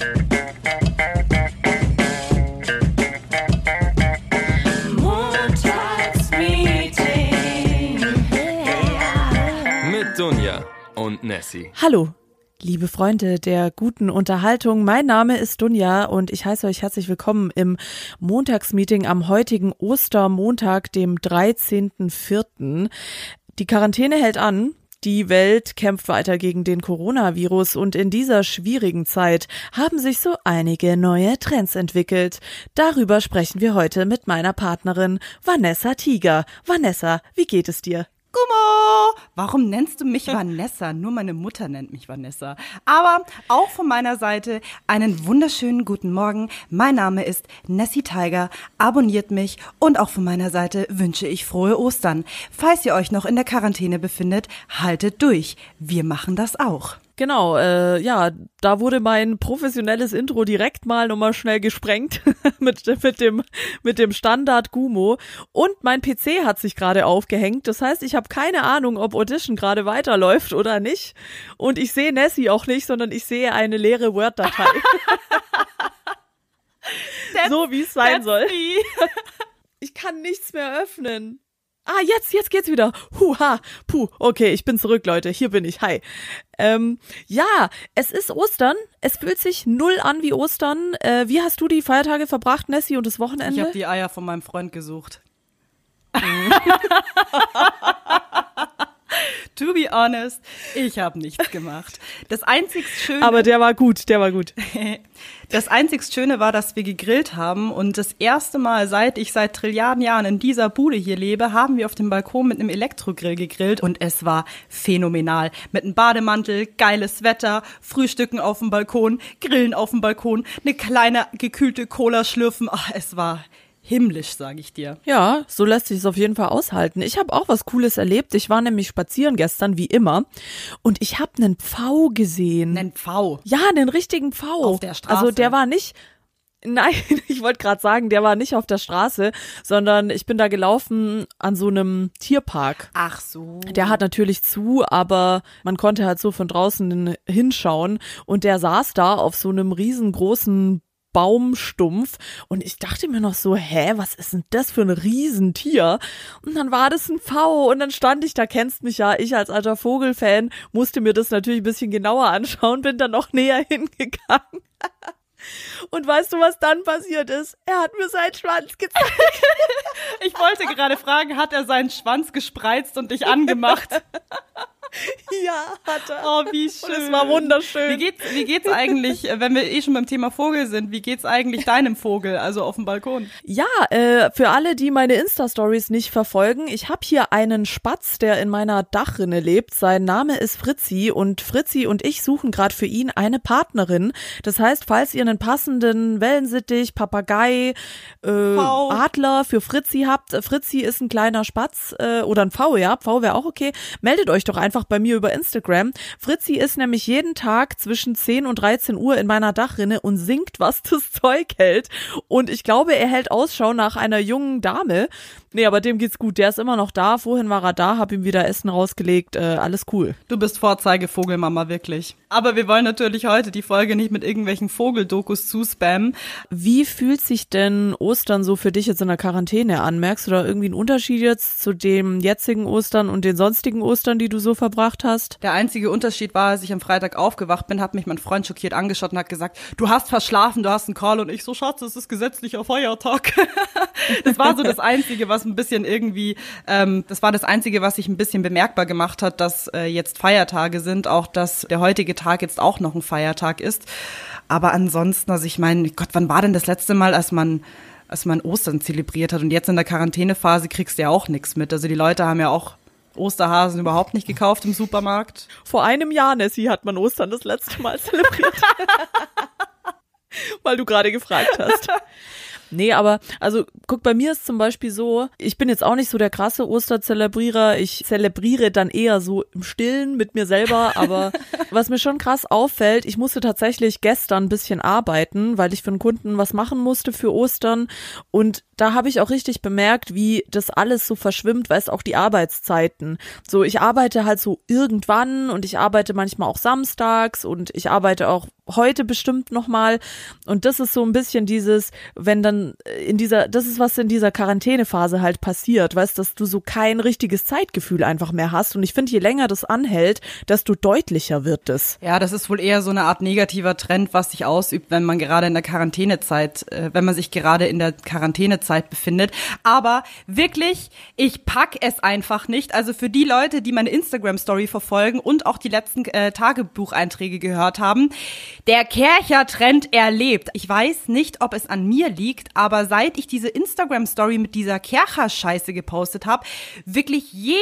Montagsmeeting. Mit Dunja und Nessie. Hallo, liebe Freunde der guten Unterhaltung. Mein Name ist Dunja und ich heiße euch herzlich willkommen im Montagsmeeting am heutigen Ostermontag, dem 13.04. Die Quarantäne hält an. Die Welt kämpft weiter gegen den Coronavirus und in dieser schwierigen Zeit haben sich so einige neue Trends entwickelt. Darüber sprechen wir heute mit meiner Partnerin Vanessa Tiger. Vanessa, wie geht es dir? Gummo! Warum nennst du mich Vanessa? Nur meine Mutter nennt mich Vanessa. Aber auch von meiner Seite einen wunderschönen guten Morgen. Mein Name ist Nessie Tiger. Abonniert mich und auch von meiner Seite wünsche ich frohe Ostern. Falls ihr euch noch in der Quarantäne befindet, haltet durch. Wir machen das auch. Genau, äh, ja, da wurde mein professionelles Intro direkt mal nochmal schnell gesprengt mit, mit dem mit dem Standard Gumo und mein PC hat sich gerade aufgehängt. Das heißt, ich habe keine Ahnung, ob Audition gerade weiterläuft oder nicht und ich sehe Nessie auch nicht, sondern ich sehe eine leere Word-Datei. so wie es sein soll. Ich kann nichts mehr öffnen. Ah, jetzt, jetzt geht's wieder. Huha, puh, okay, ich bin zurück, Leute. Hier bin ich. Hi. Ähm, ja, es ist Ostern. Es fühlt sich null an wie Ostern. Äh, wie hast du die Feiertage verbracht, Nessie, und das Ich Wochenende? habe die Eier von meinem Freund gesucht. to be honest, ich habe nichts gemacht. Das einzig Schöne, Aber der war gut, der war gut. das einzig Schöne war, dass wir gegrillt haben und das erste Mal, seit ich seit Trilliarden Jahren in dieser Bude hier lebe, haben wir auf dem Balkon mit einem Elektrogrill gegrillt und es war phänomenal. Mit einem Bademantel, geiles Wetter, Frühstücken auf dem Balkon, Grillen auf dem Balkon, eine kleine gekühlte Cola schlürfen. Ach, es war himmlisch, sage ich dir. Ja, so lässt sich es auf jeden Fall aushalten. Ich habe auch was Cooles erlebt. Ich war nämlich spazieren gestern, wie immer, und ich habe einen Pfau gesehen. Nen Pfau. Ja, einen richtigen Pfau. Auf der Straße. Also der war nicht. Nein, ich wollte gerade sagen, der war nicht auf der Straße, sondern ich bin da gelaufen an so einem Tierpark. Ach so. Der hat natürlich zu, aber man konnte halt so von draußen hinschauen und der saß da auf so einem riesengroßen Baumstumpf und ich dachte mir noch so, hä, was ist denn das für ein Riesentier? Und dann war das ein V und dann stand ich da, kennst mich ja, ich als alter Vogelfan musste mir das natürlich ein bisschen genauer anschauen, bin dann noch näher hingegangen. Und weißt du, was dann passiert ist? Er hat mir seinen Schwanz gezeigt. Ich wollte gerade fragen, hat er seinen Schwanz gespreizt und dich angemacht? Ja, hat er. Oh, wie schön. Und es war wunderschön. Wie geht's, wie geht's eigentlich, wenn wir eh schon beim Thema Vogel sind, wie geht's eigentlich deinem Vogel, also auf dem Balkon? Ja, äh, für alle, die meine Insta-Stories nicht verfolgen, ich habe hier einen Spatz, der in meiner Dachrinne lebt. Sein Name ist Fritzi und Fritzi und ich suchen gerade für ihn eine Partnerin. Das heißt, falls ihr einen passenden Wellensittich, Papagei, äh. Adler für Fritzi habt, Fritzi ist ein kleiner Spatz äh, oder ein V, ja, V wäre auch okay, meldet euch doch einfach bei mir über Instagram. Fritzi ist nämlich jeden Tag zwischen 10 und 13 Uhr in meiner Dachrinne und singt, was das Zeug hält. Und ich glaube, er hält Ausschau nach einer jungen Dame. Nee, aber dem geht's gut. Der ist immer noch da. Vorhin war er da, hab ihm wieder Essen rausgelegt. Äh, alles cool. Du bist Vorzeigevogelmama, wirklich. Aber wir wollen natürlich heute die Folge nicht mit irgendwelchen Vogeldokus zuspammen. Wie fühlt sich denn Ostern so für dich jetzt in der Quarantäne an? Merkst du da irgendwie einen Unterschied jetzt zu dem jetzigen Ostern und den sonstigen Ostern, die du so verbracht hast? Der einzige Unterschied war, als ich am Freitag aufgewacht bin, hat mich mein Freund schockiert angeschaut und hat gesagt, du hast verschlafen, du hast einen Call und ich so, Schatz, es ist gesetzlicher Feiertag. das war so das Einzige, was ein bisschen irgendwie, ähm, das war das Einzige, was sich ein bisschen bemerkbar gemacht hat, dass äh, jetzt Feiertage sind, auch dass der heutige Tag jetzt auch noch ein Feiertag ist. Aber ansonsten, also ich meine, Gott, wann war denn das letzte Mal, als man als man Ostern zelebriert hat und jetzt in der Quarantänephase kriegst du ja auch nichts mit. Also die Leute haben ja auch Osterhasen überhaupt nicht gekauft im Supermarkt. Vor einem Jahr, Nessie, hat man Ostern das letzte Mal zelebriert. Weil du gerade gefragt hast. Nee, aber also guck, bei mir ist zum Beispiel so, ich bin jetzt auch nicht so der krasse Osterzelebrierer. Ich zelebriere dann eher so im Stillen mit mir selber. Aber was mir schon krass auffällt, ich musste tatsächlich gestern ein bisschen arbeiten, weil ich für einen Kunden was machen musste für Ostern. Und da habe ich auch richtig bemerkt, wie das alles so verschwimmt, weißt auch die Arbeitszeiten. So, ich arbeite halt so irgendwann und ich arbeite manchmal auch samstags und ich arbeite auch heute bestimmt nochmal. Und das ist so ein bisschen dieses, wenn dann in dieser, das ist was in dieser Quarantänephase halt passiert, weißt, dass du so kein richtiges Zeitgefühl einfach mehr hast. Und ich finde, je länger das anhält, desto deutlicher wird es. Ja, das ist wohl eher so eine Art negativer Trend, was sich ausübt, wenn man gerade in der Quarantänezeit, äh, wenn man sich gerade in der Quarantänezeit befindet. Aber wirklich, ich pack es einfach nicht. Also für die Leute, die meine Instagram-Story verfolgen und auch die letzten äh, Tagebucheinträge gehört haben, der Kercher-Trend erlebt. Ich weiß nicht, ob es an mir liegt, aber seit ich diese Instagram-Story mit dieser Kercher-Scheiße gepostet habe, wirklich jeder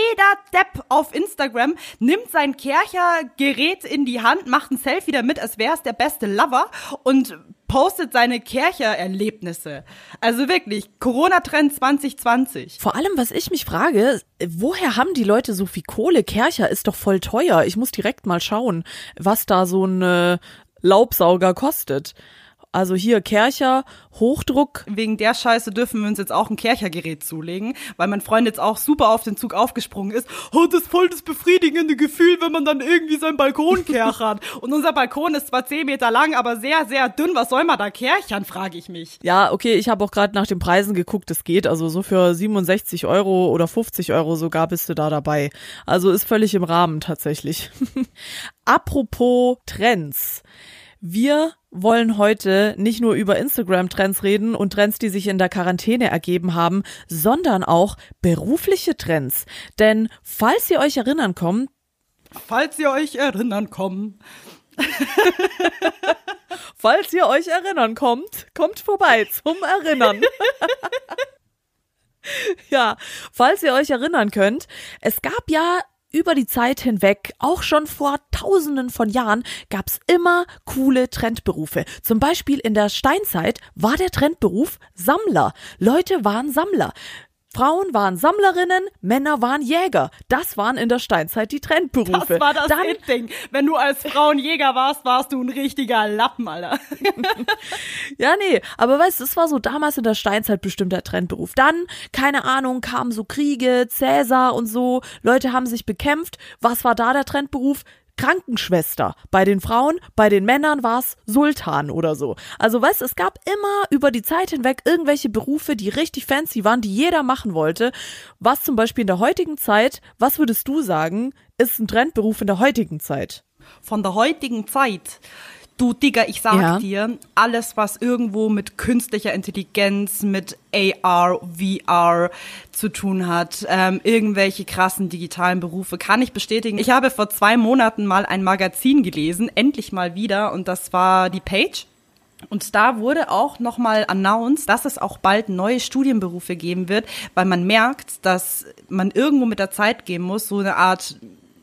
Depp auf Instagram nimmt sein Kercher-Gerät in die Hand, macht ein Selfie damit, als wäre es der beste Lover und postet seine Kercher-Erlebnisse. Also wirklich, Corona-Trend 2020. Vor allem, was ich mich frage, woher haben die Leute so viel Kohle? Kercher ist doch voll teuer. Ich muss direkt mal schauen, was da so ein Laubsauger kostet. Also hier Kercher, Hochdruck. Wegen der Scheiße dürfen wir uns jetzt auch ein Kerchergerät zulegen, weil mein Freund jetzt auch super auf den Zug aufgesprungen ist. Oh, das ist voll das befriedigende Gefühl, wenn man dann irgendwie seinen Balkon kerchert. Und unser Balkon ist zwar zehn Meter lang, aber sehr, sehr dünn. Was soll man da kerchern, frage ich mich. Ja, okay, ich habe auch gerade nach den Preisen geguckt, es geht. Also so für 67 Euro oder 50 Euro sogar bist du da dabei. Also ist völlig im Rahmen tatsächlich. Apropos Trends. Wir wollen heute nicht nur über Instagram-Trends reden und Trends, die sich in der Quarantäne ergeben haben, sondern auch berufliche Trends. Denn falls ihr euch erinnern kommt, falls ihr euch erinnern kommt, falls ihr euch erinnern kommt, kommt vorbei zum Erinnern. ja, falls ihr euch erinnern könnt, es gab ja über die Zeit hinweg, auch schon vor tausenden von Jahren, gab's immer coole Trendberufe. Zum Beispiel in der Steinzeit war der Trendberuf Sammler. Leute waren Sammler. Frauen waren Sammlerinnen, Männer waren Jäger. Das waren in der Steinzeit die Trendberufe. Das war das Dann, Ding. Wenn du als Frauenjäger warst, warst du ein richtiger Lappen, Alter. ja, nee, aber weißt du, es war so damals in der Steinzeit bestimmt der Trendberuf. Dann, keine Ahnung, kamen so Kriege, Cäsar und so. Leute haben sich bekämpft. Was war da der Trendberuf? Krankenschwester. Bei den Frauen, bei den Männern war es Sultan oder so. Also weißt, es gab immer über die Zeit hinweg irgendwelche Berufe, die richtig fancy waren, die jeder machen wollte. Was zum Beispiel in der heutigen Zeit, was würdest du sagen, ist ein Trendberuf in der heutigen Zeit? Von der heutigen Zeit. Du Digga, ich sag ja. dir, alles, was irgendwo mit künstlicher Intelligenz, mit AR, VR zu tun hat, ähm, irgendwelche krassen digitalen Berufe, kann ich bestätigen. Ich habe vor zwei Monaten mal ein Magazin gelesen, endlich mal wieder, und das war die Page. Und da wurde auch nochmal announced, dass es auch bald neue Studienberufe geben wird, weil man merkt, dass man irgendwo mit der Zeit gehen muss, so eine Art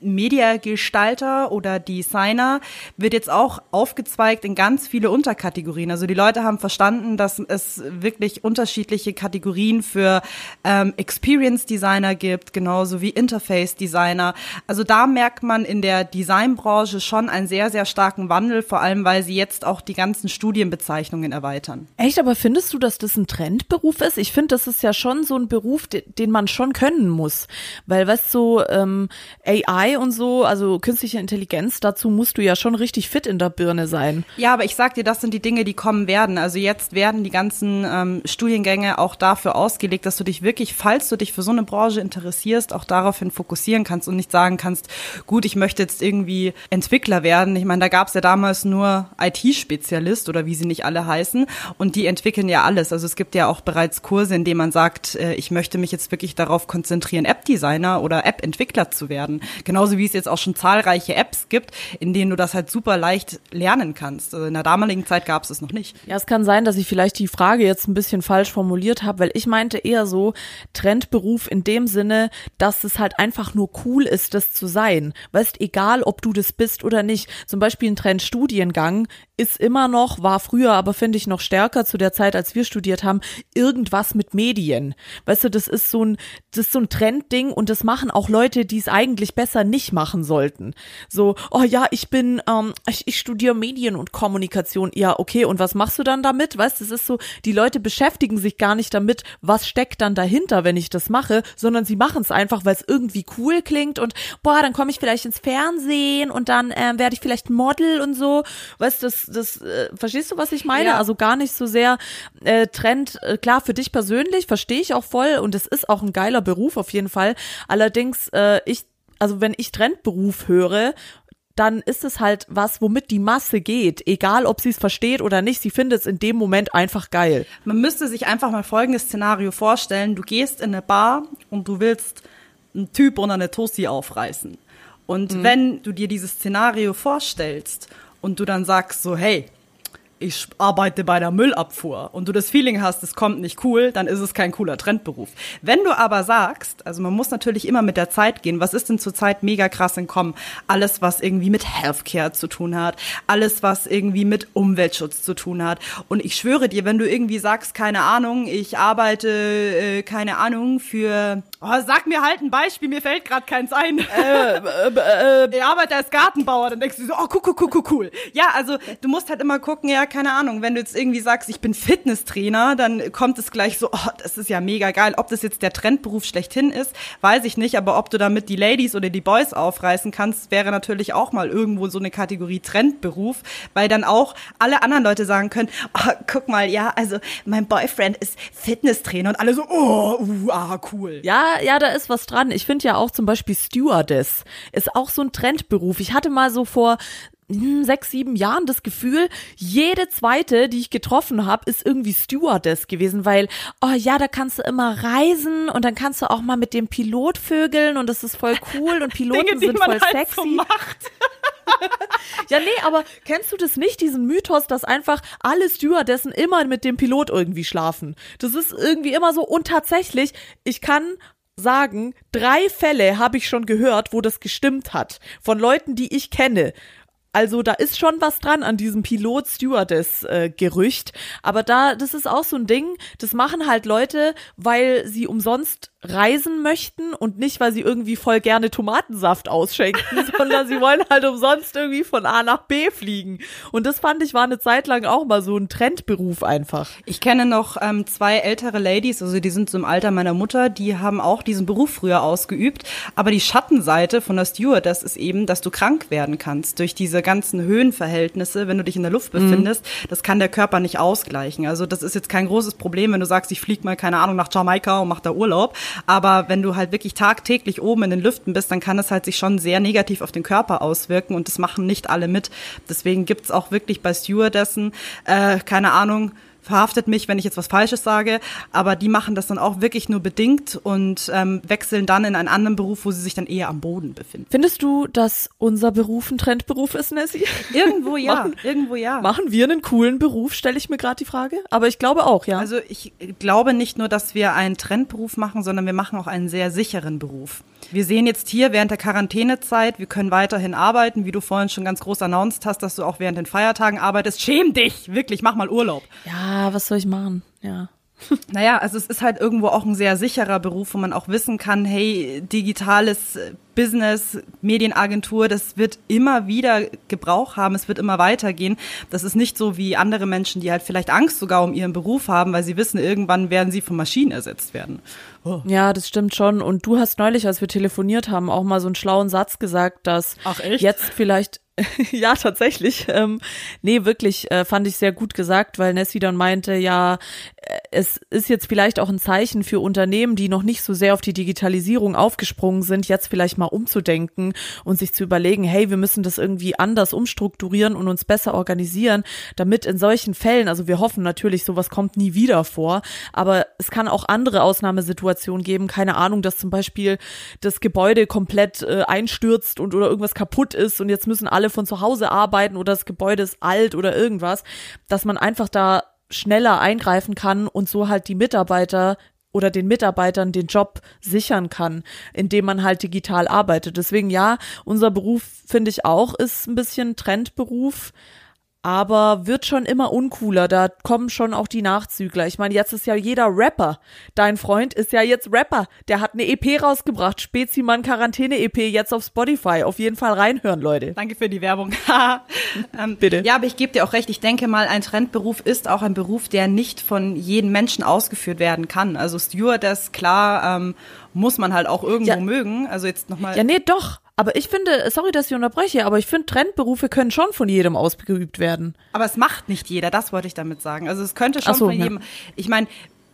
Mediagestalter oder Designer wird jetzt auch aufgezweigt in ganz viele Unterkategorien. Also die Leute haben verstanden, dass es wirklich unterschiedliche Kategorien für ähm, Experience Designer gibt, genauso wie Interface Designer. Also da merkt man in der Designbranche schon einen sehr, sehr starken Wandel, vor allem weil sie jetzt auch die ganzen Studienbezeichnungen erweitern. Echt, aber findest du, dass das ein Trendberuf ist? Ich finde, das ist ja schon so ein Beruf, den man schon können muss. Weil, du, so, ähm, AI und so, also künstliche Intelligenz, dazu musst du ja schon richtig fit in der Birne sein. Ja, aber ich sag dir, das sind die Dinge, die kommen werden. Also jetzt werden die ganzen ähm, Studiengänge auch dafür ausgelegt, dass du dich wirklich, falls du dich für so eine Branche interessierst, auch daraufhin fokussieren kannst und nicht sagen kannst, gut, ich möchte jetzt irgendwie Entwickler werden. Ich meine, da gab es ja damals nur IT-Spezialist oder wie sie nicht alle heißen und die entwickeln ja alles. Also es gibt ja auch bereits Kurse, in denen man sagt, äh, ich möchte mich jetzt wirklich darauf konzentrieren, App-Designer oder App-Entwickler zu werden. Genau Genauso wie es jetzt auch schon zahlreiche Apps gibt, in denen du das halt super leicht lernen kannst. Also in der damaligen Zeit gab es es noch nicht. Ja, es kann sein, dass ich vielleicht die Frage jetzt ein bisschen falsch formuliert habe, weil ich meinte eher so Trendberuf in dem Sinne, dass es halt einfach nur cool ist, das zu sein. Weißt, egal ob du das bist oder nicht. Zum Beispiel ein Trendstudiengang ist immer noch, war früher aber finde ich noch stärker zu der Zeit, als wir studiert haben, irgendwas mit Medien. Weißt du, das ist so ein, das ist so ein Trendding und das machen auch Leute, die es eigentlich besser nicht machen sollten. So, oh ja, ich bin, ähm, ich, ich studiere Medien und Kommunikation. Ja, okay, und was machst du dann damit? Weißt, du, es ist so, die Leute beschäftigen sich gar nicht damit, was steckt dann dahinter, wenn ich das mache, sondern sie machen es einfach, weil es irgendwie cool klingt und boah, dann komme ich vielleicht ins Fernsehen und dann ähm, werde ich vielleicht Model und so. Weißt du, das das, das, äh, verstehst du, was ich meine? Ja. Also gar nicht so sehr äh, Trend, äh, klar, für dich persönlich verstehe ich auch voll und es ist auch ein geiler Beruf auf jeden Fall. Allerdings, äh, ich, also wenn ich Trendberuf höre, dann ist es halt was, womit die Masse geht. Egal, ob sie es versteht oder nicht, sie findet es in dem Moment einfach geil. Man müsste sich einfach mal folgendes Szenario vorstellen. Du gehst in eine Bar und du willst einen Typ oder eine Tussi aufreißen. Und wenn du dir dieses Szenario vorstellst und du dann sagst so, hey, ich arbeite bei der Müllabfuhr und du das Feeling hast, es kommt nicht cool, dann ist es kein cooler Trendberuf. Wenn du aber sagst, also man muss natürlich immer mit der Zeit gehen, was ist denn zurzeit mega krass in Kommen? Alles, was irgendwie mit Healthcare zu tun hat, alles, was irgendwie mit Umweltschutz zu tun hat. Und ich schwöre dir, wenn du irgendwie sagst, keine Ahnung, ich arbeite, äh, keine Ahnung, für, oh, sag mir halt ein Beispiel, mir fällt gerade keins ein. ich arbeite als Gartenbauer, dann denkst du so, oh, cool, cool, cool, cool. Ja, also du musst halt immer gucken, ja, keine Ahnung, wenn du jetzt irgendwie sagst, ich bin Fitnesstrainer, dann kommt es gleich so, oh, das ist ja mega geil. Ob das jetzt der Trendberuf schlechthin ist, weiß ich nicht, aber ob du damit die Ladies oder die Boys aufreißen kannst, wäre natürlich auch mal irgendwo so eine Kategorie Trendberuf, weil dann auch alle anderen Leute sagen können, oh, guck mal, ja, also mein Boyfriend ist Fitnesstrainer und alle so, oh, uh, ah, cool. Ja, ja, da ist was dran. Ich finde ja auch zum Beispiel Stewardess ist auch so ein Trendberuf. Ich hatte mal so vor sechs, sieben Jahren das Gefühl, jede zweite, die ich getroffen habe, ist irgendwie Stewardess gewesen, weil, oh ja, da kannst du immer reisen und dann kannst du auch mal mit dem Pilot vögeln und das ist voll cool und Piloten Dinge, sind voll halt sexy. so macht. Ja, nee, aber kennst du das nicht, diesen Mythos, dass einfach alle Stewardessen immer mit dem Pilot irgendwie schlafen? Das ist irgendwie immer so und tatsächlich, ich kann sagen, drei Fälle habe ich schon gehört, wo das gestimmt hat. Von Leuten, die ich kenne. Also da ist schon was dran an diesem Pilot-Stewardess-Gerücht. Aber da, das ist auch so ein Ding, das machen halt Leute, weil sie umsonst reisen möchten und nicht, weil sie irgendwie voll gerne Tomatensaft ausschenken, sondern sie wollen halt umsonst irgendwie von A nach B fliegen. Und das fand ich war eine Zeit lang auch mal so ein Trendberuf einfach. Ich kenne noch ähm, zwei ältere Ladies, also die sind so im Alter meiner Mutter, die haben auch diesen Beruf früher ausgeübt. Aber die Schattenseite von der Steward, das ist eben, dass du krank werden kannst durch diese ganzen Höhenverhältnisse, wenn du dich in der Luft befindest. Das kann der Körper nicht ausgleichen. Also das ist jetzt kein großes Problem, wenn du sagst, ich flieg mal, keine Ahnung, nach Jamaika und mach da Urlaub. Aber wenn du halt wirklich tagtäglich oben in den Lüften bist, dann kann es halt sich schon sehr negativ auf den Körper auswirken und das machen nicht alle mit. Deswegen gibt's auch wirklich bei Stewardessen, äh, keine Ahnung, verhaftet mich, wenn ich jetzt was Falsches sage, aber die machen das dann auch wirklich nur bedingt und ähm, wechseln dann in einen anderen Beruf, wo sie sich dann eher am Boden befinden. Findest du, dass unser Beruf ein Trendberuf ist, Nessie? Irgendwo ja, Machen- irgendwo ja. Machen wir einen coolen Beruf, stelle ich mir gerade die Frage. Aber ich glaube auch, ja. Also ich glaube nicht nur, dass wir einen Trendberuf machen, sondern wir machen auch einen sehr sicheren Beruf. Wir sehen jetzt hier während der Quarantänezeit, wir können weiterhin arbeiten, wie du vorhin schon ganz groß announced hast, dass du auch während den Feiertagen arbeitest. Schäm dich, wirklich, mach mal Urlaub. ja, was soll ich machen? Ja. Naja, also es ist halt irgendwo auch ein sehr sicherer Beruf, wo man auch wissen kann, hey, digitales Business, Medienagentur, das wird immer wieder Gebrauch haben, es wird immer weitergehen. Das ist nicht so wie andere Menschen, die halt vielleicht Angst sogar um ihren Beruf haben, weil sie wissen, irgendwann werden sie von Maschinen ersetzt werden. Ja, das stimmt schon. Und du hast neulich, als wir telefoniert haben, auch mal so einen schlauen Satz gesagt, dass jetzt vielleicht ja, tatsächlich. Ähm, nee, wirklich, äh, fand ich sehr gut gesagt, weil Nessie dann meinte, ja, äh, es ist jetzt vielleicht auch ein Zeichen für Unternehmen, die noch nicht so sehr auf die Digitalisierung aufgesprungen sind, jetzt vielleicht mal umzudenken und sich zu überlegen, hey, wir müssen das irgendwie anders umstrukturieren und uns besser organisieren, damit in solchen Fällen, also wir hoffen natürlich, sowas kommt nie wieder vor, aber es kann auch andere Ausnahmesituationen geben, keine Ahnung, dass zum Beispiel das Gebäude komplett äh, einstürzt und oder irgendwas kaputt ist und jetzt müssen alle von zu Hause arbeiten oder das Gebäude ist alt oder irgendwas, dass man einfach da schneller eingreifen kann und so halt die Mitarbeiter oder den Mitarbeitern den Job sichern kann, indem man halt digital arbeitet. Deswegen ja, unser Beruf finde ich auch ist ein bisschen Trendberuf, aber wird schon immer uncooler. Da kommen schon auch die Nachzügler. Ich meine, jetzt ist ja jeder Rapper. Dein Freund ist ja jetzt Rapper. Der hat eine EP rausgebracht. Spezimann Quarantäne-EP jetzt auf Spotify. Auf jeden Fall reinhören, Leute. Danke für die Werbung. ähm, Bitte. Ja, aber ich gebe dir auch recht. Ich denke mal, ein Trendberuf ist auch ein Beruf, der nicht von jedem Menschen ausgeführt werden kann. Also Stewardess, klar, ähm, muss man halt auch irgendwo Ja. mögen. Also jetzt nochmal. Ja, nee, doch. Aber ich finde, sorry, dass ich unterbreche, aber ich finde, Trendberufe können schon von jedem ausgeübt werden. Aber es macht nicht jeder, das wollte ich damit sagen. Also es könnte schon so, von ja. jedem. Ich meine,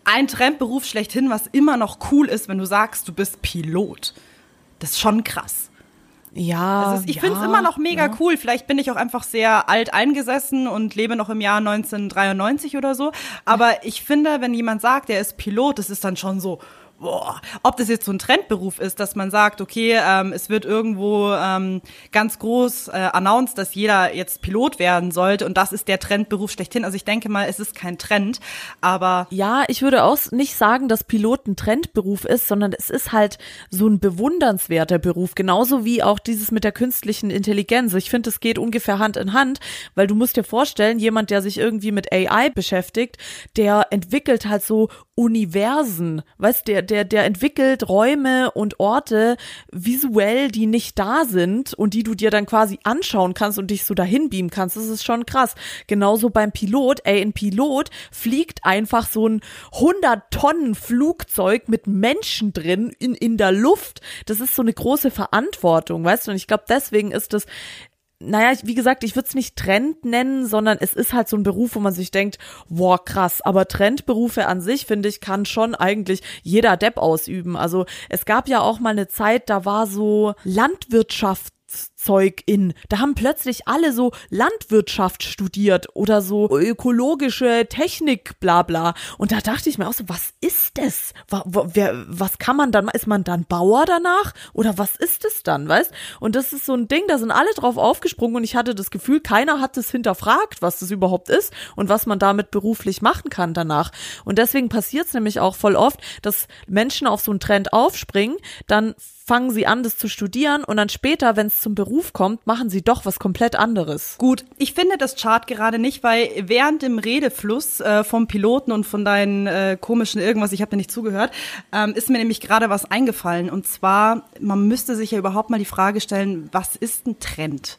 ein Trendberuf schlechthin, was immer noch cool ist, wenn du sagst, du bist Pilot. Das ist schon krass. Ja. Also es- ich ja, finde es immer noch mega ja. cool. Vielleicht bin ich auch einfach sehr alt eingesessen und lebe noch im Jahr 1993 oder so. Aber ich finde, wenn jemand sagt, er ist Pilot, das ist dann schon so. Boah, ob das jetzt so ein Trendberuf ist, dass man sagt, okay, ähm, es wird irgendwo ähm, ganz groß äh, announced, dass jeder jetzt Pilot werden sollte und das ist der Trendberuf schlechthin. Also ich denke mal, es ist kein Trend, aber Ja, ich würde auch nicht sagen, dass Pilot ein Trendberuf ist, sondern es ist halt so ein bewundernswerter Beruf, genauso wie auch dieses mit der künstlichen Intelligenz. Ich finde, es geht ungefähr Hand in Hand, weil du musst dir vorstellen, jemand, der sich irgendwie mit AI beschäftigt, der entwickelt halt so Universen, weißt der der der entwickelt Räume und Orte visuell, die nicht da sind und die du dir dann quasi anschauen kannst und dich so dahin beamen kannst. Das ist schon krass. Genauso beim Pilot, ey, ein Pilot fliegt einfach so ein 100 Tonnen Flugzeug mit Menschen drin in in der Luft. Das ist so eine große Verantwortung, weißt du? Und ich glaube, deswegen ist das naja, wie gesagt, ich würde es nicht Trend nennen, sondern es ist halt so ein Beruf, wo man sich denkt, wow, krass. Aber Trendberufe an sich, finde ich, kann schon eigentlich jeder Depp ausüben. Also es gab ja auch mal eine Zeit, da war so Landwirtschaft. Zeug in. Da haben plötzlich alle so Landwirtschaft studiert oder so ökologische Technik, bla bla. Und da dachte ich mir auch so, was ist das? Was kann man dann, ist man dann Bauer danach? Oder was ist es dann, weißt? Und das ist so ein Ding, da sind alle drauf aufgesprungen und ich hatte das Gefühl, keiner hat es hinterfragt, was das überhaupt ist und was man damit beruflich machen kann danach. Und deswegen passiert es nämlich auch voll oft, dass Menschen auf so einen Trend aufspringen, dann fangen sie an, das zu studieren und dann später, wenn es zum Beruf kommt, machen sie doch was komplett anderes. Gut, ich finde das Chart gerade nicht, weil während dem Redefluss äh, vom Piloten und von deinen äh, komischen irgendwas, ich habe dir nicht zugehört, ähm, ist mir nämlich gerade was eingefallen. Und zwar, man müsste sich ja überhaupt mal die Frage stellen, was ist ein Trend?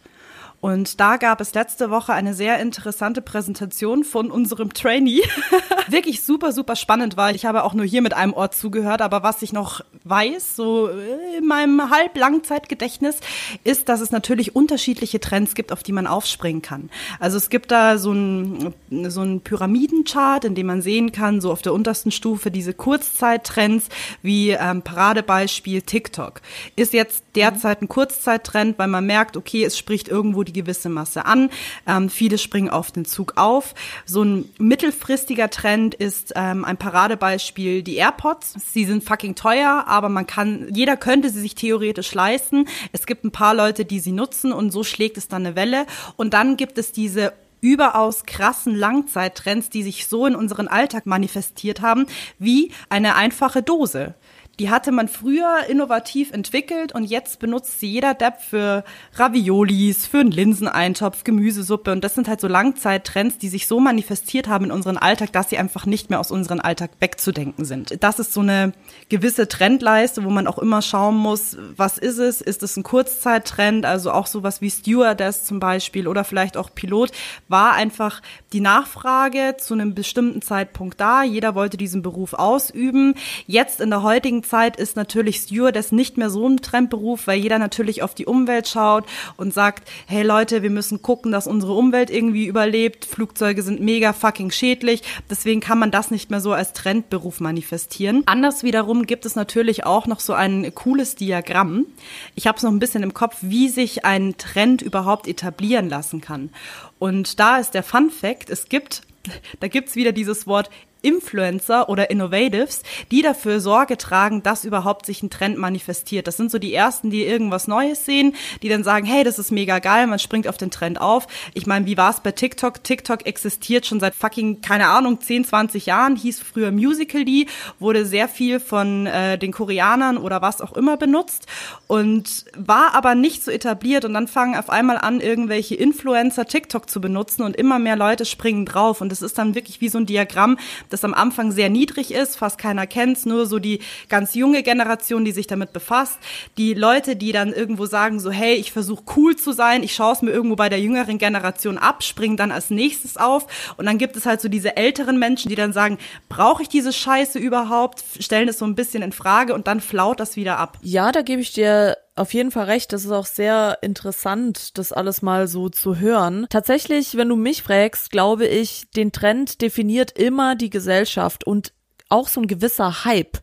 Und da gab es letzte Woche eine sehr interessante Präsentation von unserem Trainee. Wirklich super, super spannend war. Ich habe auch nur hier mit einem Ort zugehört, aber was ich noch weiß, so äh, in meinem Halblangzeitgedächtnis, ist, dass es natürlich unterschiedliche Trends gibt, auf die man aufspringen kann. Also es gibt da so ein, so ein Pyramidenchart, in dem man sehen kann, so auf der untersten Stufe diese Kurzzeittrends wie ähm, Paradebeispiel TikTok. Ist jetzt derzeit ein Kurzzeittrend, weil man merkt, okay, es spricht irgendwo die gewisse Masse an. Ähm, viele springen auf den Zug auf. So ein mittelfristiger Trend ist ähm, ein Paradebeispiel die AirPods. Sie sind fucking teuer, aber man kann, jeder könnte sie sich theoretisch leisten. Es gibt ein paar Leute, die sie nutzen und so schlägt es dann eine Welle. Und dann gibt es diese überaus krassen Langzeittrends, die sich so in unseren Alltag manifestiert haben, wie eine einfache Dose. Die hatte man früher innovativ entwickelt und jetzt benutzt sie jeder Depp für Raviolis, für einen Linseneintopf, Gemüsesuppe und das sind halt so Langzeittrends, die sich so manifestiert haben in unseren Alltag, dass sie einfach nicht mehr aus unserem Alltag wegzudenken sind. Das ist so eine gewisse Trendleiste, wo man auch immer schauen muss, was ist es? Ist es ein Kurzzeittrend? Also auch sowas wie Stewardess zum Beispiel oder vielleicht auch Pilot war einfach die Nachfrage zu einem bestimmten Zeitpunkt da. Jeder wollte diesen Beruf ausüben. Jetzt in der heutigen Zeit ist natürlich Stewardess nicht mehr so ein Trendberuf, weil jeder natürlich auf die Umwelt schaut und sagt, hey Leute, wir müssen gucken, dass unsere Umwelt irgendwie überlebt. Flugzeuge sind mega fucking schädlich. Deswegen kann man das nicht mehr so als Trendberuf manifestieren. Anders wiederum gibt es natürlich auch noch so ein cooles Diagramm. Ich habe es noch ein bisschen im Kopf, wie sich ein Trend überhaupt etablieren lassen kann. Und da ist der Fun Fact, es gibt, da gibt's wieder dieses Wort Influencer oder Innovatives, die dafür Sorge tragen, dass überhaupt sich ein Trend manifestiert. Das sind so die ersten, die irgendwas Neues sehen, die dann sagen, hey, das ist mega geil, man springt auf den Trend auf. Ich meine, wie war es bei TikTok? TikTok existiert schon seit fucking, keine Ahnung, 10, 20 Jahren, hieß früher Musical.ly, wurde sehr viel von äh, den Koreanern oder was auch immer benutzt und war aber nicht so etabliert und dann fangen auf einmal an, irgendwelche Influencer TikTok zu benutzen und immer mehr Leute springen drauf und es ist dann wirklich wie so ein Diagramm, das am Anfang sehr niedrig ist, fast keiner kennt's, nur so die ganz junge Generation, die sich damit befasst, die Leute, die dann irgendwo sagen so, hey, ich versuche cool zu sein, ich schaue es mir irgendwo bei der jüngeren Generation ab, springen dann als nächstes auf. Und dann gibt es halt so diese älteren Menschen, die dann sagen, brauche ich diese Scheiße überhaupt, stellen es so ein bisschen in Frage und dann flaut das wieder ab. Ja, da gebe ich dir auf jeden Fall recht. Das ist auch sehr interessant, das alles mal so zu hören. Tatsächlich, wenn du mich fragst, glaube ich, den Trend definiert immer die Gesellschaft und auch so ein gewisser Hype.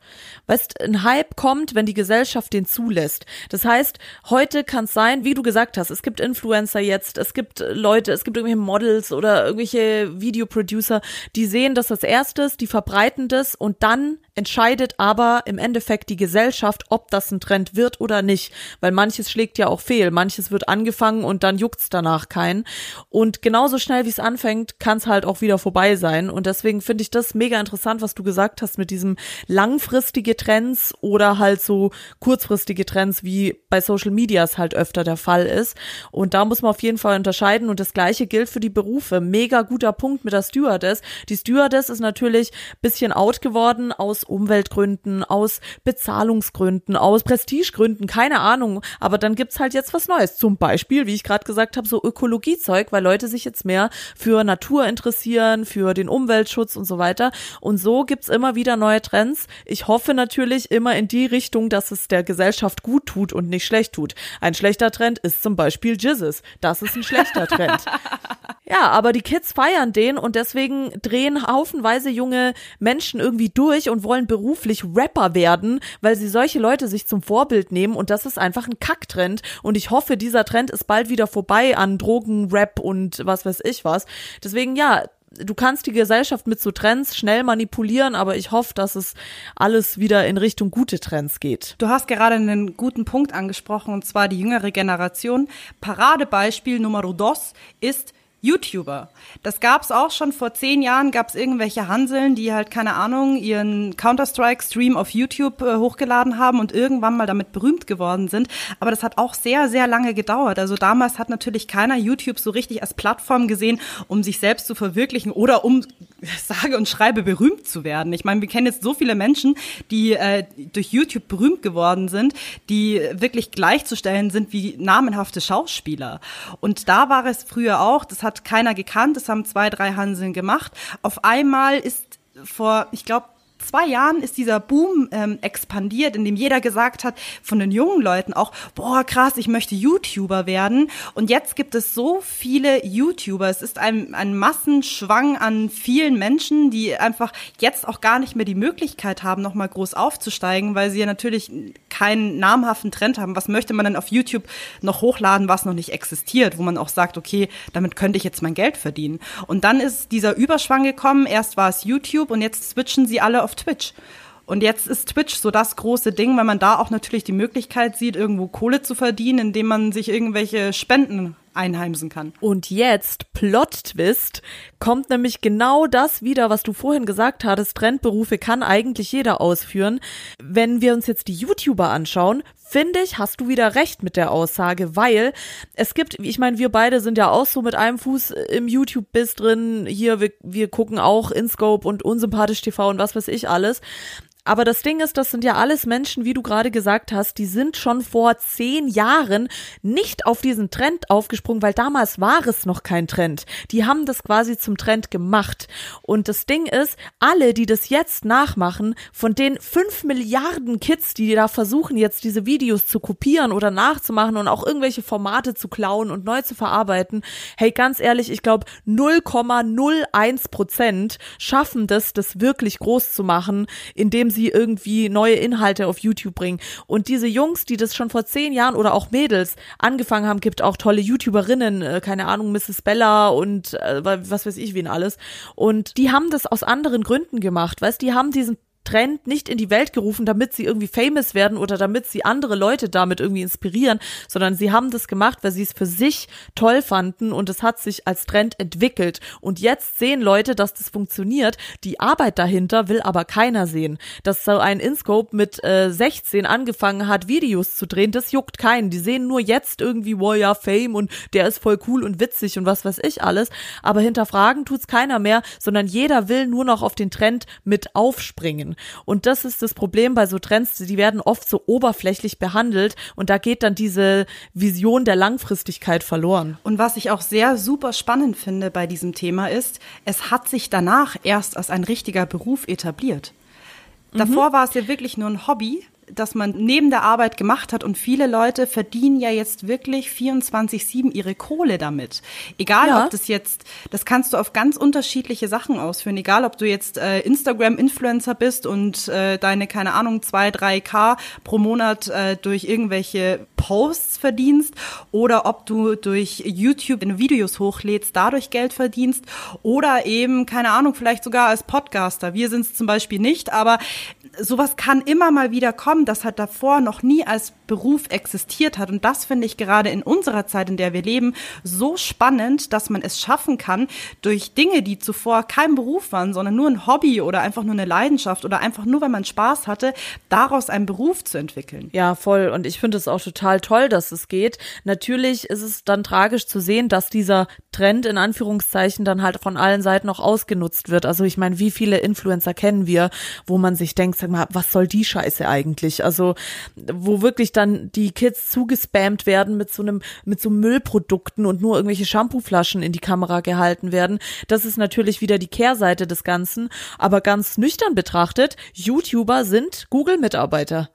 Weißt, ein Hype kommt, wenn die Gesellschaft den zulässt. Das heißt, heute kann es sein, wie du gesagt hast, es gibt Influencer jetzt, es gibt Leute, es gibt irgendwelche Models oder irgendwelche Videoproducer, die sehen das als erstes, die verbreiten das und dann entscheidet aber im Endeffekt die Gesellschaft, ob das ein Trend wird oder nicht. Weil manches schlägt ja auch fehl, manches wird angefangen und dann juckt's danach keinen. Und genauso schnell wie es anfängt, kann es halt auch wieder vorbei sein. Und deswegen finde ich das mega interessant, was du gesagt hast mit diesem langfristige Trends oder halt so kurzfristige Trends, wie bei Social Media es halt öfter der Fall ist. Und da muss man auf jeden Fall unterscheiden. Und das gleiche gilt für die Berufe. Mega guter Punkt mit der Stewardess. Die Stewardess ist natürlich bisschen out geworden aus Umweltgründen, aus Bezahlungsgründen, aus Prestigegründen, keine Ahnung. Aber dann gibt's halt jetzt was Neues. Zum Beispiel, wie ich gerade gesagt habe, so Ökologiezeug, weil Leute sich jetzt mehr für Natur interessieren, für den Umweltschutz und so weiter. Und so gibt's immer wieder neue Trends. Ich hoffe natürlich immer in die Richtung, dass es der Gesellschaft gut tut und nicht schlecht tut. Ein schlechter Trend ist zum Beispiel Jizzes. Das ist ein schlechter Trend. Ja, aber die Kids feiern den und deswegen drehen haufenweise junge Menschen irgendwie durch und wollen beruflich Rapper werden, weil sie solche Leute sich zum Vorbild nehmen und das ist einfach ein Kacktrend und ich hoffe, dieser Trend ist bald wieder vorbei an Drogen, Rap und was weiß ich was. Deswegen ja, du kannst die Gesellschaft mit so Trends schnell manipulieren, aber ich hoffe, dass es alles wieder in Richtung gute Trends geht. Du hast gerade einen guten Punkt angesprochen, und zwar die jüngere Generation. Paradebeispiel Nummer dos ist YouTuber. Das gab's auch schon vor zehn Jahren, gab's irgendwelche Hanseln, die halt, keine Ahnung, ihren Counter-Strike-Stream auf YouTube äh, hochgeladen haben und irgendwann mal damit berühmt geworden sind. Aber das hat auch sehr, sehr lange gedauert. Also damals hat natürlich keiner YouTube so richtig als Plattform gesehen, um sich selbst zu verwirklichen oder um, sage und schreibe, berühmt zu werden. Ich meine, wir kennen jetzt so viele Menschen, die äh, durch YouTube berühmt geworden sind, die wirklich gleichzustellen sind wie namenhafte Schauspieler. Und da war es früher auch, das hat keiner gekannt, das haben zwei, drei Hanseln gemacht. Auf einmal ist vor, ich glaube, zwei Jahren ist dieser Boom ähm, expandiert, in dem jeder gesagt hat, von den jungen Leuten auch, boah, krass, ich möchte YouTuber werden. Und jetzt gibt es so viele YouTuber. Es ist ein, ein Massenschwang an vielen Menschen, die einfach jetzt auch gar nicht mehr die Möglichkeit haben, nochmal groß aufzusteigen, weil sie ja natürlich keinen namhaften Trend haben. Was möchte man denn auf YouTube noch hochladen, was noch nicht existiert, wo man auch sagt, okay, damit könnte ich jetzt mein Geld verdienen. Und dann ist dieser Überschwang gekommen. Erst war es YouTube und jetzt switchen sie alle auf Twitch. Und jetzt ist Twitch so das große Ding, weil man da auch natürlich die Möglichkeit sieht, irgendwo Kohle zu verdienen, indem man sich irgendwelche Spenden einheimsen kann. Und jetzt, Plot-Twist, kommt nämlich genau das wieder, was du vorhin gesagt hattest, Trendberufe kann eigentlich jeder ausführen. Wenn wir uns jetzt die YouTuber anschauen, finde ich, hast du wieder recht mit der Aussage, weil es gibt, ich meine, wir beide sind ja auch so mit einem Fuß im YouTube-Biss drin, hier, wir, wir gucken auch InScope und unsympathisch TV und was weiß ich alles. Aber das Ding ist, das sind ja alles Menschen, wie du gerade gesagt hast, die sind schon vor zehn Jahren nicht auf diesen Trend aufgesprungen, weil damals war es noch kein Trend. Die haben das quasi zum Trend gemacht. Und das Ding ist, alle, die das jetzt nachmachen, von den fünf Milliarden Kids, die da versuchen, jetzt diese Videos zu kopieren oder nachzumachen und auch irgendwelche Formate zu klauen und neu zu verarbeiten, hey, ganz ehrlich, ich glaube, 0,01 Prozent schaffen das, das wirklich groß zu machen, indem sie sie irgendwie neue Inhalte auf YouTube bringen. Und diese Jungs, die das schon vor zehn Jahren oder auch Mädels angefangen haben, gibt auch tolle YouTuberinnen, äh, keine Ahnung, Mrs. Bella und äh, was weiß ich wen alles. Und die haben das aus anderen Gründen gemacht, weißt, die haben diesen Trend nicht in die Welt gerufen, damit sie irgendwie famous werden oder damit sie andere Leute damit irgendwie inspirieren, sondern sie haben das gemacht, weil sie es für sich toll fanden und es hat sich als Trend entwickelt. Und jetzt sehen Leute, dass das funktioniert. Die Arbeit dahinter will aber keiner sehen. Dass so ein Inscope mit äh, 16 angefangen hat, Videos zu drehen, das juckt keinen. Die sehen nur jetzt irgendwie, ja, Fame und der ist voll cool und witzig und was weiß ich alles. Aber hinterfragen tut's keiner mehr, sondern jeder will nur noch auf den Trend mit aufspringen. Und das ist das Problem bei so Trends, die werden oft so oberflächlich behandelt und da geht dann diese Vision der Langfristigkeit verloren. Und was ich auch sehr super spannend finde bei diesem Thema ist, es hat sich danach erst als ein richtiger Beruf etabliert. Davor mhm. war es ja wirklich nur ein Hobby das man neben der Arbeit gemacht hat. Und viele Leute verdienen ja jetzt wirklich 24-7 ihre Kohle damit. Egal, Ja. ob das jetzt, das kannst du auf ganz unterschiedliche Sachen ausführen. Egal, ob du jetzt äh, Instagram-Influencer bist und äh, deine, keine Ahnung, zwei, drei K pro Monat äh, durch irgendwelche Posts verdienst oder ob du durch YouTube in Videos hochlädst, dadurch Geld verdienst oder eben, keine Ahnung, vielleicht sogar als Podcaster. Wir sind es zum Beispiel nicht, aber sowas kann immer mal wieder kommen, das hat davor noch nie als Beruf existiert hat. Und das finde ich gerade in unserer Zeit, in der wir leben, so spannend, dass man es schaffen kann, durch Dinge, die zuvor kein Beruf waren, sondern nur ein Hobby oder einfach nur eine Leidenschaft oder einfach nur, weil man Spaß hatte, daraus einen Beruf zu entwickeln. Ja, voll. Und ich finde es auch total toll, dass es geht. Natürlich ist es dann tragisch zu sehen, dass dieser Trend in Anführungszeichen dann halt von allen Seiten noch ausgenutzt wird. Also ich meine, wie viele Influencer kennen wir, wo man sich denkt, sag mal, was soll die Scheiße eigentlich? Also wo wirklich dann die Kids zugespammt werden mit so einem mit so Müllprodukten und nur irgendwelche Shampooflaschen in die Kamera gehalten werden. Das ist natürlich wieder die Kehrseite des Ganzen. Aber ganz nüchtern betrachtet, YouTuber sind Google-Mitarbeiter.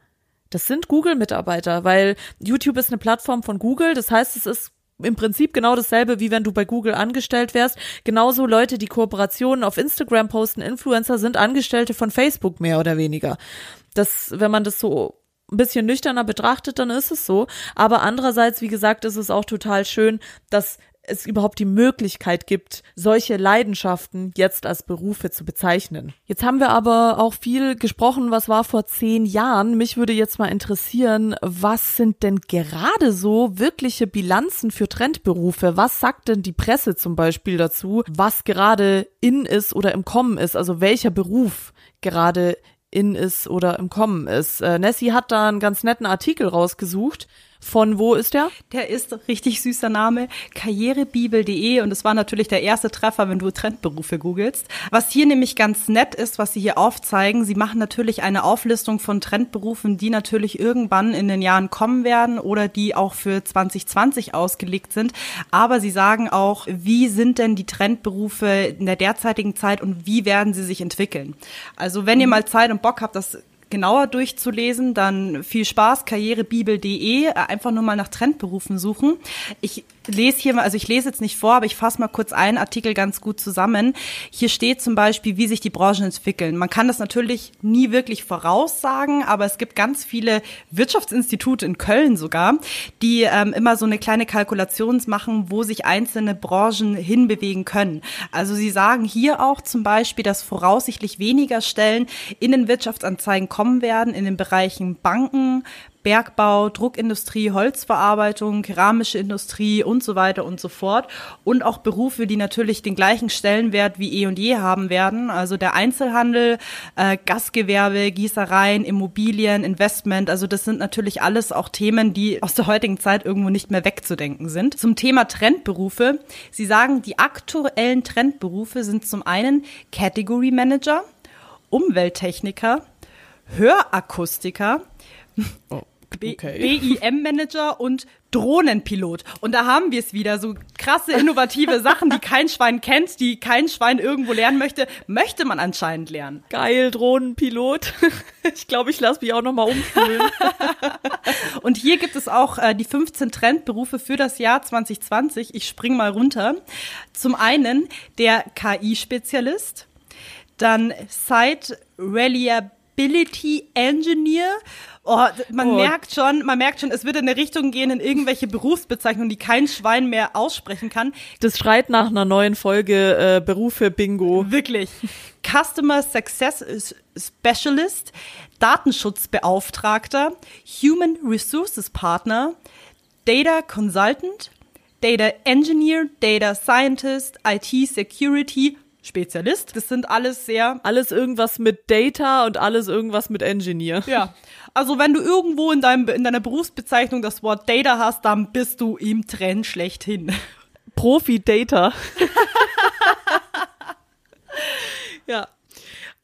Das sind Google-Mitarbeiter, weil YouTube ist eine Plattform von Google. Das heißt, es ist im Prinzip genau dasselbe, wie wenn du bei Google angestellt wärst. Genauso Leute, die Kooperationen auf Instagram posten, Influencer, sind Angestellte von Facebook mehr oder weniger. Das, wenn man das so ein bisschen nüchterner betrachtet, dann ist es so. Aber andererseits, wie gesagt, ist es auch total schön, dass es überhaupt die Möglichkeit gibt, solche Leidenschaften jetzt als Berufe zu bezeichnen. Jetzt haben wir aber auch viel gesprochen, was war vor zehn Jahren. Mich würde jetzt mal interessieren, was sind denn gerade so wirkliche Bilanzen für Trendberufe? Was sagt denn die Presse zum Beispiel dazu, was gerade in ist oder im Kommen ist? Also welcher Beruf gerade in ist oder im Kommen ist. Äh, Nessie hat da einen ganz netten Artikel rausgesucht. Von wo ist der? Der ist richtig süßer Name, karrierebibel.de und es war natürlich der erste Treffer, wenn du Trendberufe googelst. Was hier nämlich ganz nett ist, was sie hier aufzeigen, sie machen natürlich eine Auflistung von Trendberufen, die natürlich irgendwann in den Jahren kommen werden oder die auch für 2020 ausgelegt sind. Aber sie sagen auch, wie sind denn die Trendberufe in der derzeitigen Zeit und wie werden sie sich entwickeln. Also wenn ihr mal Zeit und Bock habt, das genauer durchzulesen, dann viel Spaß, karrierebibel.de, einfach nur mal nach Trendberufen suchen. Ich lese hier mal, also ich lese jetzt nicht vor, aber ich fasse mal kurz einen Artikel ganz gut zusammen. Hier steht zum Beispiel, wie sich die Branchen entwickeln. Man kann das natürlich nie wirklich voraussagen, aber es gibt ganz viele Wirtschaftsinstitute in Köln sogar, die ähm, immer so eine kleine Kalkulation machen, wo sich einzelne Branchen hinbewegen können. Also sie sagen hier auch zum Beispiel, dass voraussichtlich weniger Stellen in den Wirtschaftsanzeigen kommen werden in den Bereichen Banken, Bergbau, Druckindustrie, Holzverarbeitung, keramische Industrie und so weiter und so fort. Und auch Berufe, die natürlich den gleichen Stellenwert wie eh und je haben werden. Also der Einzelhandel, äh, Gastgewerbe, Gießereien, Immobilien, Investment. Also das sind natürlich alles auch Themen, die aus der heutigen Zeit irgendwo nicht mehr wegzudenken sind. Zum Thema Trendberufe. Sie sagen, die aktuellen Trendberufe sind zum einen Category Manager, Umwelttechniker, Hörakustiker, BIM-Manager und Drohnenpilot. Und da haben wir es wieder, so krasse, innovative Sachen, die kein Schwein kennt, die kein Schwein irgendwo lernen möchte, möchte man anscheinend lernen. Geil, Drohnenpilot. Ich glaube, ich lasse mich auch noch mal umfühlen. Und hier gibt es auch äh, die 15 Trendberufe für das Jahr 2020. Ich spring mal runter. Zum einen der KI-Spezialist, dann Site Reliability Engineer. Oh, man Oh. merkt schon, man merkt schon, es wird in eine Richtung gehen in irgendwelche Berufsbezeichnungen, die kein Schwein mehr aussprechen kann. Das schreit nach einer neuen Folge äh, Berufe Bingo. Wirklich. Customer Success Specialist, Datenschutzbeauftragter, Human Resources Partner, Data Consultant, Data Engineer, Data Scientist, IT Security Spezialist. Das sind alles sehr Alles irgendwas mit Data und alles irgendwas mit Engineer. ja. Also wenn du irgendwo in, deinem, in deiner Berufsbezeichnung das Wort Data hast, dann bist du im Trend schlechthin. Profi-Data. ja.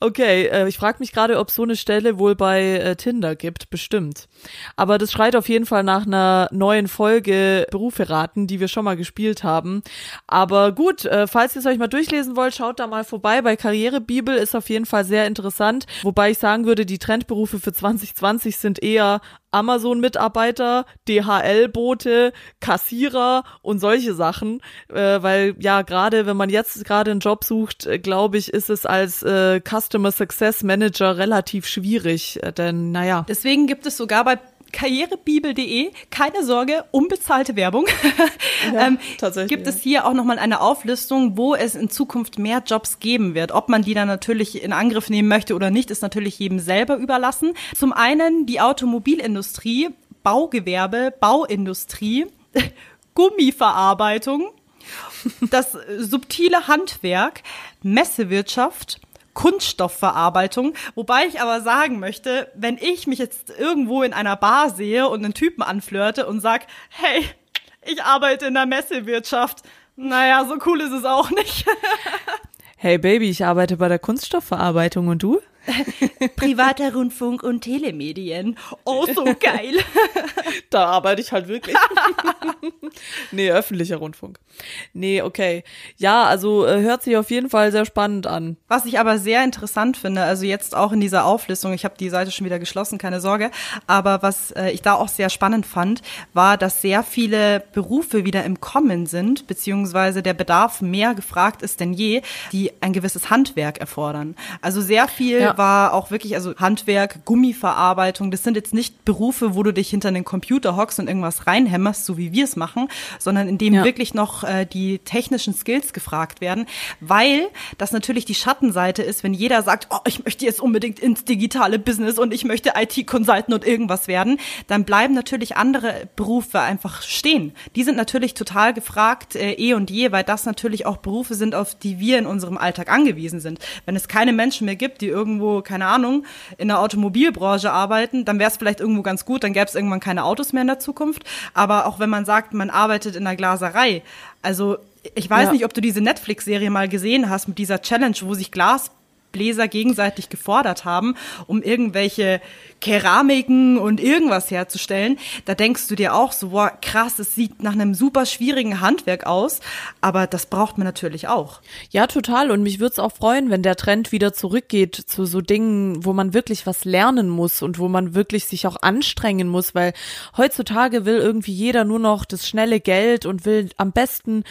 Okay, äh, ich frage mich gerade, ob so eine Stelle wohl bei äh, Tinder gibt, bestimmt. Aber das schreit auf jeden Fall nach einer neuen Folge Berufe raten, die wir schon mal gespielt haben. Aber gut, äh, falls ihr es euch mal durchlesen wollt, schaut da mal vorbei. Bei Karrierebibel ist auf jeden Fall sehr interessant. Wobei ich sagen würde, die Trendberufe für 2020 sind eher Amazon-Mitarbeiter, DHL-Bote, Kassierer und solche Sachen, äh, weil ja gerade wenn man jetzt gerade einen Job sucht, äh, glaube ich, ist es als äh, Customer Success Manager relativ schwierig, äh, denn naja. Deswegen gibt es sogar bei karrierebibel.de, keine Sorge, unbezahlte Werbung. Ja, ähm, tatsächlich, gibt es hier auch nochmal eine Auflistung, wo es in Zukunft mehr Jobs geben wird. Ob man die dann natürlich in Angriff nehmen möchte oder nicht, ist natürlich jedem selber überlassen. Zum einen die Automobilindustrie, Baugewerbe, Bauindustrie, Gummiverarbeitung, das subtile Handwerk, Messewirtschaft, Kunststoffverarbeitung. Wobei ich aber sagen möchte, wenn ich mich jetzt irgendwo in einer Bar sehe und einen Typen anflirte und sag, hey, ich arbeite in der Messewirtschaft, naja, so cool ist es auch nicht. hey Baby, ich arbeite bei der Kunststoffverarbeitung und du? Privater Rundfunk und Telemedien. Oh, so geil. da arbeite ich halt wirklich. nee, öffentlicher Rundfunk. Nee, okay. Ja, also äh, hört sich auf jeden Fall sehr spannend an. Was ich aber sehr interessant finde, also jetzt auch in dieser Auflistung, ich habe die Seite schon wieder geschlossen, keine Sorge, aber was äh, ich da auch sehr spannend fand, war, dass sehr viele Berufe wieder im Kommen sind, beziehungsweise der Bedarf mehr gefragt ist denn je, die ein gewisses Handwerk erfordern. Also sehr viel ja. War auch wirklich, also Handwerk, Gummiverarbeitung, das sind jetzt nicht Berufe, wo du dich hinter den Computer hockst und irgendwas reinhämmerst, so wie wir es machen, sondern in dem ja. wirklich noch äh, die technischen Skills gefragt werden, weil das natürlich die Schattenseite ist, wenn jeder sagt, oh, ich möchte jetzt unbedingt ins digitale Business und ich möchte IT-Consultant und irgendwas werden, dann bleiben natürlich andere Berufe einfach stehen. Die sind natürlich total gefragt, äh, eh und je, weil das natürlich auch Berufe sind, auf die wir in unserem Alltag angewiesen sind. Wenn es keine Menschen mehr gibt, die irgendwo, keine Ahnung, in der Automobilbranche arbeiten, dann wäre es vielleicht irgendwo ganz gut, dann gäbe es irgendwann keine Autos mehr in der Zukunft. Aber auch wenn man sagt, man arbeitet in der Glaserei, also ich weiß ja. nicht, ob du diese Netflix-Serie mal gesehen hast mit dieser Challenge, wo sich Glasbläser gegenseitig gefordert haben, um irgendwelche Keramiken und irgendwas herzustellen, da denkst du dir auch so, boah, krass, es sieht nach einem super schwierigen Handwerk aus, aber das braucht man natürlich auch. Ja, total. Und mich würde es auch freuen, wenn der Trend wieder zurückgeht zu so Dingen, wo man wirklich was lernen muss und wo man wirklich sich auch anstrengen muss, weil heutzutage will irgendwie jeder nur noch das schnelle Geld und will am besten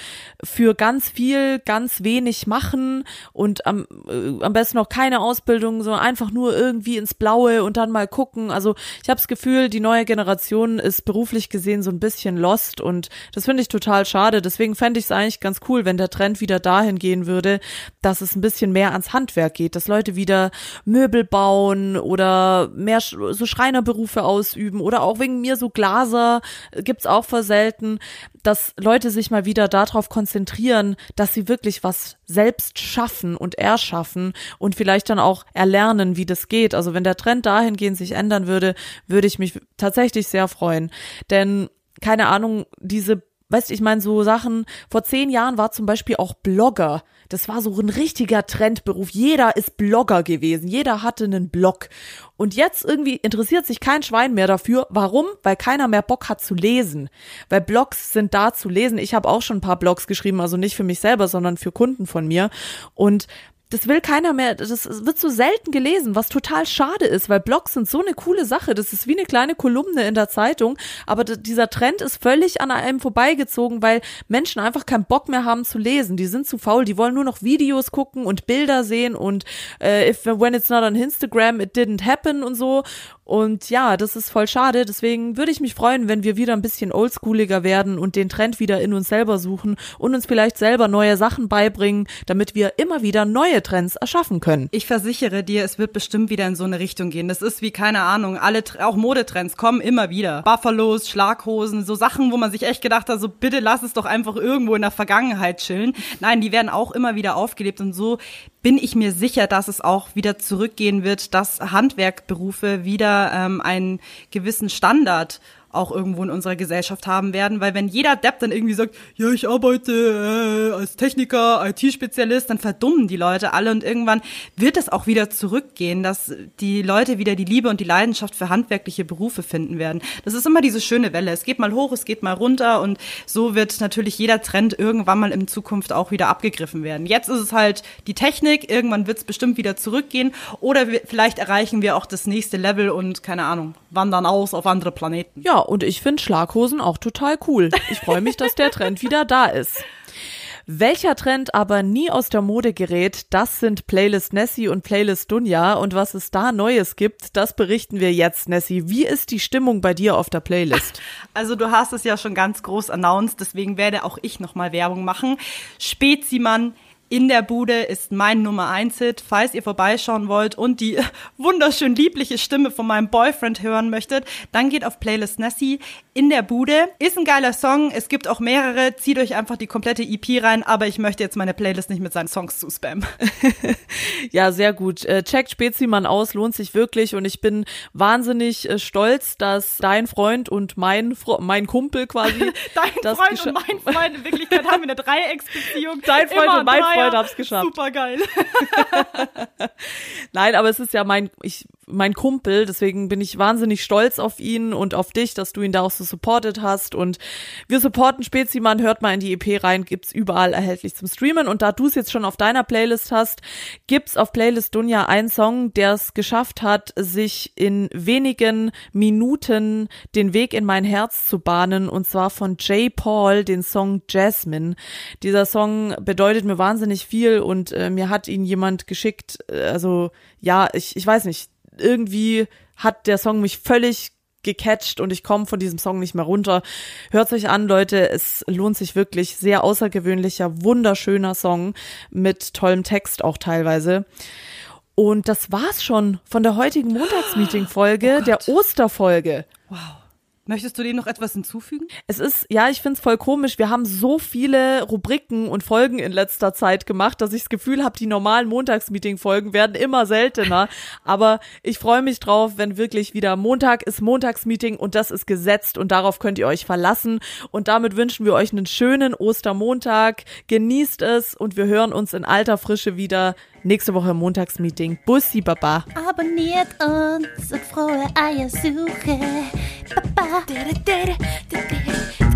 für ganz viel, ganz wenig machen und am, äh, am besten noch keine Ausbildung, sondern einfach nur irgendwie ins Blaue und dann mal gucken, gucken. Also ich habe das Gefühl, die neue Generation ist beruflich gesehen so ein bisschen lost und das finde ich total schade. Deswegen fände ich es eigentlich ganz cool, wenn der Trend wieder dahin gehen würde, dass es ein bisschen mehr ans Handwerk geht, dass Leute wieder Möbel bauen oder mehr so Schreinerberufe ausüben oder auch wegen mir so Glaser gibt's auch voll selten, dass Leute sich mal wieder darauf konzentrieren, dass sie wirklich was selbst schaffen und erschaffen und vielleicht dann auch erlernen, wie das geht. Also wenn der Trend dahingehend sich ändern würde, würde ich mich tatsächlich sehr freuen. Denn keine Ahnung, diese weißt ich meine, so Sachen, vor zehn Jahren war zum Beispiel auch Blogger. Das war so ein richtiger Trendberuf. Jeder ist Blogger gewesen. Jeder hatte einen Blog. Und jetzt irgendwie interessiert sich kein Schwein mehr dafür. Warum? Weil keiner mehr Bock hat zu lesen. Weil Blogs sind da zu lesen. Ich habe auch schon ein paar Blogs geschrieben, also nicht für mich selber, sondern für Kunden von mir. Und das will keiner mehr, das wird so selten gelesen, was total schade ist, weil Blogs sind so eine coole Sache. Das ist wie eine kleine Kolumne in der Zeitung, aber dieser Trend ist völlig an einem vorbeigezogen, weil Menschen einfach keinen Bock mehr haben zu lesen. Die sind zu faul, die wollen nur noch Videos gucken und Bilder sehen und äh, if when it's not on Instagram, it didn't happen und so. Und ja, das ist voll schade. Deswegen würde ich mich freuen, wenn wir wieder ein bisschen oldschooliger werden und den Trend wieder in uns selber suchen und uns vielleicht selber neue Sachen beibringen, damit wir immer wieder neue Trends erschaffen können. Ich versichere dir, es wird bestimmt wieder in so eine Richtung gehen. Das ist wie, keine Ahnung, alle, auch Modetrends kommen immer wieder. Buffalos, Schlaghosen, so Sachen, wo man sich echt gedacht hat, so bitte lass es doch einfach irgendwo in der Vergangenheit chillen. Nein, die werden auch immer wieder aufgelebt und so bin ich mir sicher, dass es auch wieder zurückgehen wird, dass Handwerkberufe wieder ähm, einen gewissen Standard auch irgendwo in unserer Gesellschaft haben werden, weil wenn jeder Depp dann irgendwie sagt, ja, ich arbeite äh, als Techniker, IT-Spezialist, dann verdummen die Leute alle und irgendwann wird es auch wieder zurückgehen, dass die Leute wieder die Liebe und die Leidenschaft für handwerkliche Berufe finden werden. Das ist immer diese schöne Welle. Es geht mal hoch, es geht mal runter und so wird natürlich jeder Trend irgendwann mal in Zukunft auch wieder abgegriffen werden. Jetzt ist es halt die Technik, irgendwann wird es bestimmt wieder zurückgehen oder vielleicht erreichen wir auch das nächste Level und keine Ahnung, wandern aus auf andere Planeten. Ja, und ich finde Schlaghosen auch total cool. Ich freue mich, dass der Trend wieder da ist. Welcher Trend aber nie aus der Mode gerät, das sind Playlist Nessie und Playlist Dunja. Und was es da Neues gibt, das berichten wir jetzt, Nessie. Wie ist die Stimmung bei dir auf der Playlist? Also du hast es ja schon ganz groß announced, deswegen werde auch ich nochmal Werbung machen. Spezimann in der Bude ist mein Nummer 1 Hit. Falls ihr vorbeischauen wollt und die wunderschön liebliche Stimme von meinem Boyfriend hören möchtet, dann geht auf Playlist Nessie in der Bude. Ist ein geiler Song. Es gibt auch mehrere. Zieht euch einfach die komplette EP rein, aber ich möchte jetzt meine Playlist nicht mit seinen Songs zu spammen. ja, sehr gut. Äh, checkt Spezimann aus, lohnt sich wirklich und ich bin wahnsinnig äh, stolz, dass dein Freund und mein Fro mein Kumpel quasi dein Freund und mein Freund in Wirklichkeit haben wir eine Dreiecksbeziehung. Dein Freund Immer und mein Freund Freund hab's geschafft. Super geil. Nein, aber es ist ja mein, ich, mein Kumpel, deswegen bin ich wahnsinnig stolz auf ihn und auf dich, dass du ihn da auch so supportet hast. Und wir supporten Spezimann, hört mal in die EP rein, gibt's überall erhältlich zum Streamen. Und da du es jetzt schon auf deiner Playlist hast, gibt's auf Playlist Dunja einen Song, der es geschafft hat, sich in wenigen Minuten den Weg in mein Herz zu bahnen. Und zwar von Jay Paul, den Song Jasmine. Dieser Song bedeutet mir wahnsinnig viel und äh, mir hat ihn jemand geschickt. Äh, also ja, ich, ich weiß nicht irgendwie hat der Song mich völlig gecatcht und ich komme von diesem Song nicht mehr runter. Hört euch an, Leute, es lohnt sich wirklich. Sehr außergewöhnlicher, wunderschöner Song mit tollem Text auch teilweise. Und das war's schon von der heutigen Montagsmeeting-Folge, oh der Osterfolge. Wow. Möchtest du dem noch etwas hinzufügen? Es ist, ja, ich find's voll komisch. Wir haben so viele Rubriken und Folgen in letzter Zeit gemacht, dass ich das Gefühl habe, die normalen Montagsmeeting-Folgen werden immer seltener. Aber ich freue mich drauf, wenn wirklich wieder Montag ist Montagsmeeting und das ist gesetzt und darauf könnt ihr euch verlassen. Und damit wünschen wir euch einen schönen Ostermontag. Genießt es und wir hören uns in alter Frische wieder nächste Woche im Montagsmeeting. Bussi Baba. Abonniert uns und frohe Eiersuche. ba ba.